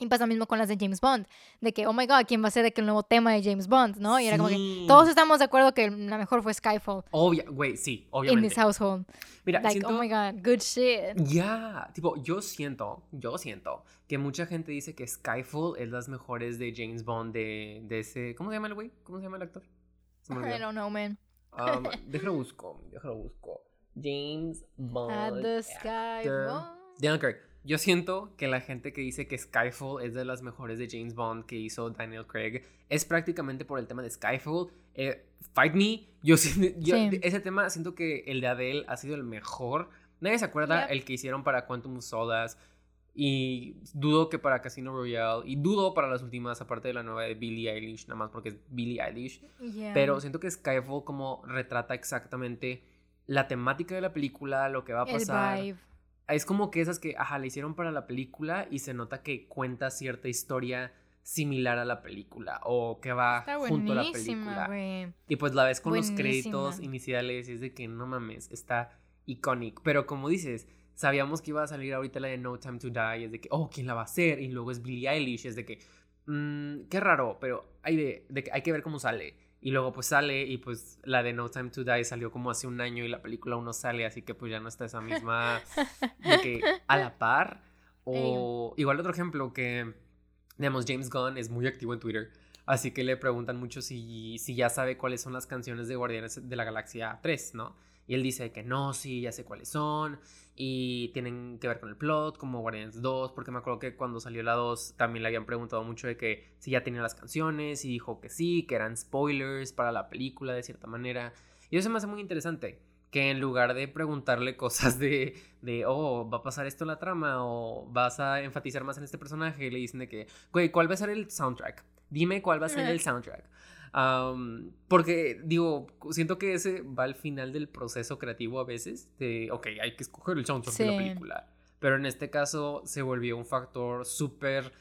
Y pasa mismo con las de James Bond, de que, oh my god, ¿quién va a ser de que el nuevo tema de James Bond, no? Y era como que todos estamos de acuerdo que la mejor fue Skyfall. Obvia, güey, sí, obviamente. In this household. Mira, like, oh my god, good shit. Ya, tipo, yo siento, yo siento que mucha gente dice que Skyfall es las mejores de James Bond de, de ese, ¿cómo se llama el güey? ¿Cómo se llama el actor? I don't know, man. Um, déjalo busco, déjalo busco. James Bond. At the Skyfall. Daniel Craig. Yo siento que la gente que dice que Skyfall es de las mejores de James Bond que hizo Daniel Craig es prácticamente por el tema de Skyfall. Eh, Fight Me, yo, yo ese tema siento que el de Adele ha sido el mejor. Nadie se acuerda el que hicieron para Quantum Sodas. Y dudo que para Casino Royale. Y dudo para las últimas, aparte de la nueva de Billie Eilish, nada más porque es Billie Eilish. Pero siento que Skyfall como retrata exactamente la temática de la película, lo que va a pasar es como que esas que, ajá, le hicieron para la película y se nota que cuenta cierta historia similar a la película o que va junto a la película. Y pues la ves con los créditos iniciales y es de que no mames, está icónico. Pero como dices, sabíamos que iba a salir ahorita la de No Time to Die, es de que, oh, ¿quién la va a hacer? Y luego es Billie Eilish, es de que, mmm, qué raro, pero hay, de, de, hay que ver cómo sale. Y luego pues sale y pues la de No Time to Die salió como hace un año y la película aún no sale, así que pues ya no está esa misma de que a la par. O igual otro ejemplo que, digamos, James Gunn es muy activo en Twitter, así que le preguntan mucho si, si ya sabe cuáles son las canciones de Guardianes de la Galaxia 3, ¿no? Y él dice que no, sí, ya sé cuáles son. Y tienen que ver con el plot, como Guardians 2, porque me acuerdo que cuando salió la 2 también le habían preguntado mucho de que si ya tenía las canciones y dijo que sí, que eran spoilers para la película de cierta manera. Y eso me hace muy interesante, que en lugar de preguntarle cosas de, de, oh, va a pasar esto en la trama o vas a enfatizar más en este personaje, le dicen de que, güey, ¿cuál va a ser el soundtrack? Dime cuál va a ser el soundtrack porque, digo, siento que ese va al final del proceso creativo a veces. De, ok, hay que escoger el soundtrack de la película. Pero en este caso se volvió un factor súper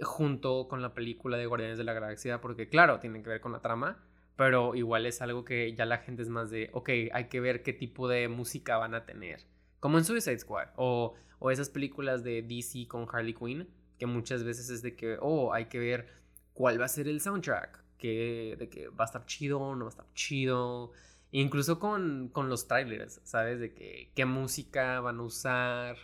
junto con la película de Guardianes de la Galaxia. Porque, claro, tiene que ver con la trama. Pero igual es algo que ya la gente es más de, ok, hay que ver qué tipo de música van a tener. Como en Suicide Squad. O, o esas películas de DC con Harley Quinn. Que muchas veces es de que, oh, hay que ver cuál va a ser el soundtrack de que va a estar chido, no va a estar chido. Incluso con, con los trailers, ¿sabes? De que qué música van a usar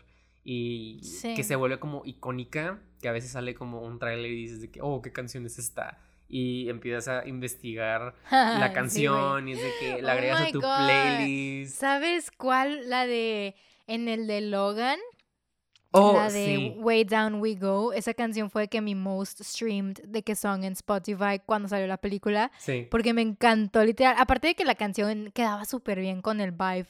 y que se vuelve como icónica, que a veces sale como un trailer y dices de que, oh, ¿qué canción es esta? Y empiezas a investigar la canción y es de que la oh agregas a tu playlist. ¿Sabes cuál? La de en el de Logan Oh, la de Way Down We Go. Esa canción fue que mi most streamed de que song en Spotify cuando salió la película. Sí. Porque me encantó, literal. Aparte de que la canción quedaba súper bien con el vibe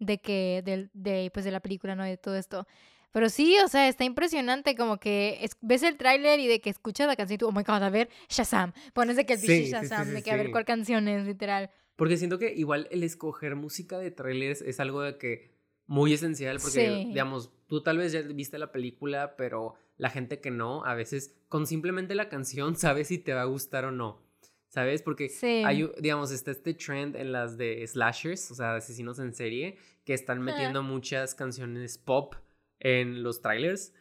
de que, de, de, pues, de la película, ¿no? De todo esto. Pero sí, o sea, está impresionante como que ves el tráiler y de que escuchas la canción y tú, oh my god, a ver, Shazam. Pones de que el sí, Shazam, de que a ver cuál canción es, literal. Porque siento que igual el escoger música de trailers es algo de que muy esencial porque, digamos, tú tal vez ya viste la película, pero la gente que no, a veces con simplemente la canción sabes si te va a gustar o no. ¿Sabes? Porque hay, digamos, está este trend en las de slashers, o sea, asesinos en serie, que están metiendo muchas canciones pop en los trailers.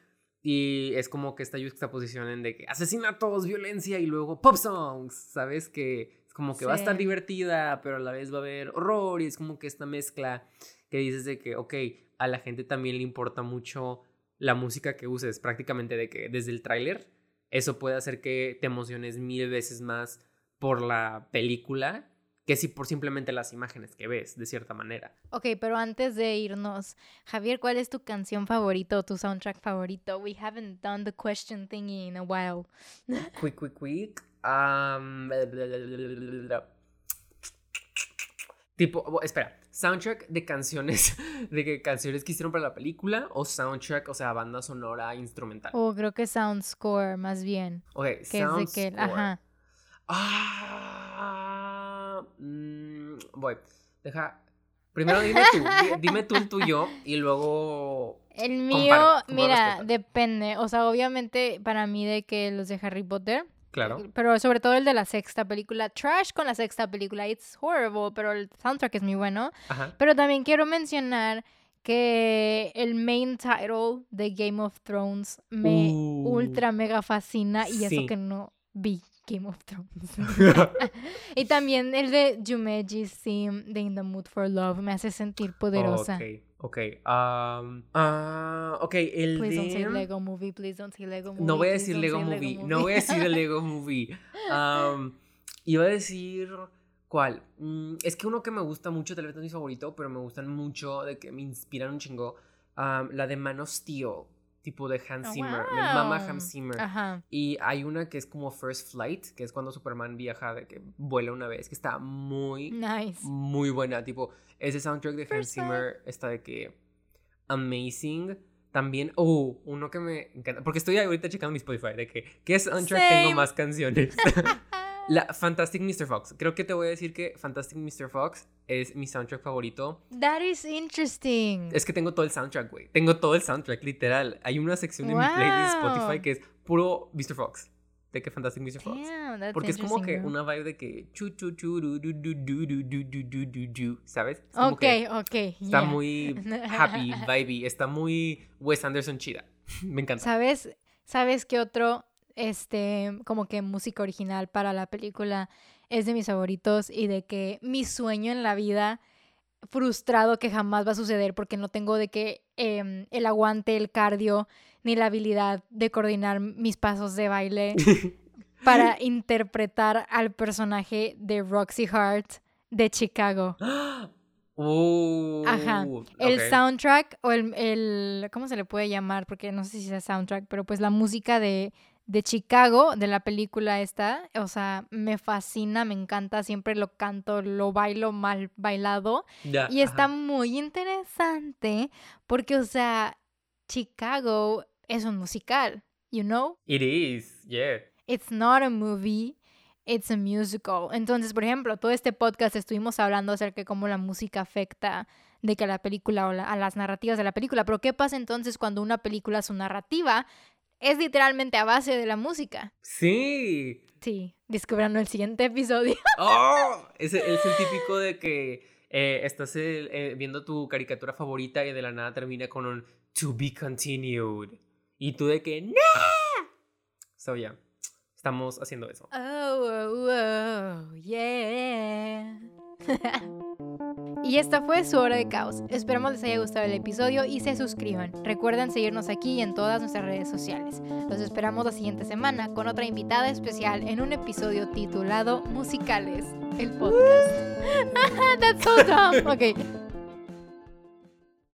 Y es como que esta juxtaposición en de que asesinatos, violencia y luego pop songs, ¿sabes? Que es como que va a estar divertida, pero a la vez va a haber horror y es como que esta mezcla que dices de que, ok, a la gente también le importa mucho la música que uses, prácticamente de que desde el tráiler, eso puede hacer que te emociones mil veces más por la película que si por simplemente las imágenes que ves, de cierta manera. Ok, pero antes de irnos, Javier, ¿cuál es tu canción favorita o tu soundtrack favorito? We haven't done the question thingy in a while. quick, quick, quick. Um, tipo, espera, soundtrack de canciones, de que canciones que hicieron para la película o soundtrack, o sea, banda sonora instrumental. O oh, creo que sound score más bien. Ok, sound score. Ajá. Ah, mm, voy. Deja. Primero dime tú, dime tú el tuyo y luego. El mío, mira, depende. O sea, obviamente para mí de que los de Harry Potter. Claro. Pero sobre todo el de la sexta película. Trash con la sexta película. It's horrible, pero el soundtrack es muy bueno. Ajá. Pero también quiero mencionar que el main title de Game of Thrones me uh. ultra mega fascina y eso que no vi Game of Thrones. y también el de Jumeji's theme de In the Mood for Love me hace sentir poderosa. Ok, ok. Um, uh, ok, el please don't say Lego Movie, please don't say Lego Movie. No voy a decir Lego movie. no voy a decir el Lego Movie. Um, iba a decir... ¿Cuál? Mm, es que uno que me gusta mucho, tal vez no es mi favorito, pero me gustan mucho, de que me inspiran un chingo. Um, la de Man of Steel tipo de Hans oh, Zimmer. Me mama Hans Zimmer. Y hay una que es como First Flight, que es cuando Superman viaja, de que vuela una vez, que está muy, muy buena. Tipo, ese soundtrack de Hans Zimmer está de que amazing. También, oh, uno que me encanta, porque estoy ahorita checando mi Spotify, de que, ¿qué soundtrack tengo más canciones? La Fantastic Mr. Fox. Creo que te voy a decir que Fantastic Mr. Fox es mi soundtrack favorito. That is interesting. Es que tengo todo el soundtrack, güey. Tengo todo el soundtrack, literal. Hay una sección en mi playlist Spotify que es puro Mr. Fox. De que Fantastic Mr. Fox. Porque es como que una vibe de que chu chu chu du du du du du du du du du ¿sabes? ok, ok. Está muy happy, vibey. Está muy Wes Anderson chida. Me encanta. ¿Sabes? ¿Sabes qué otro este, como que música original para la película es de mis favoritos y de que mi sueño en la vida frustrado que jamás va a suceder porque no tengo de que em, el aguante, el cardio, ni la habilidad de coordinar mis pasos de baile para interpretar al personaje de Roxy Hart de Chicago. Ajá. Uh, el soundtrack o el, el, ¿Cómo se le puede llamar? Porque no sé si es soundtrack, pero pues la música de, de Chicago, de la película esta, o sea, me fascina, me encanta, siempre lo canto, lo bailo mal bailado. y está muy interesante porque, o sea, Chicago es un musical, you know? It is, yeah. It's not a movie, it's a musical. Entonces, por ejemplo, todo este podcast estuvimos hablando acerca de cómo la música afecta de que la película o a las narrativas de la película. Pero ¿qué pasa entonces cuando una película, su narrativa, es literalmente a base de la música. Sí. Sí, descubriendo el siguiente episodio. ¡Oh! Es, es el típico de que eh, estás eh, eh, viendo tu caricatura favorita y de la nada termina con un to be continued. Y tú de que ¡No! So, ya. Yeah, estamos haciendo eso. Oh, oh, oh, yeah. Y esta fue su hora de caos. Esperamos les haya gustado el episodio y se suscriban. Recuerden seguirnos aquí y en todas nuestras redes sociales. Los esperamos la siguiente semana con otra invitada especial en un episodio titulado Musicales, el podcast. That's so dumb. Okay.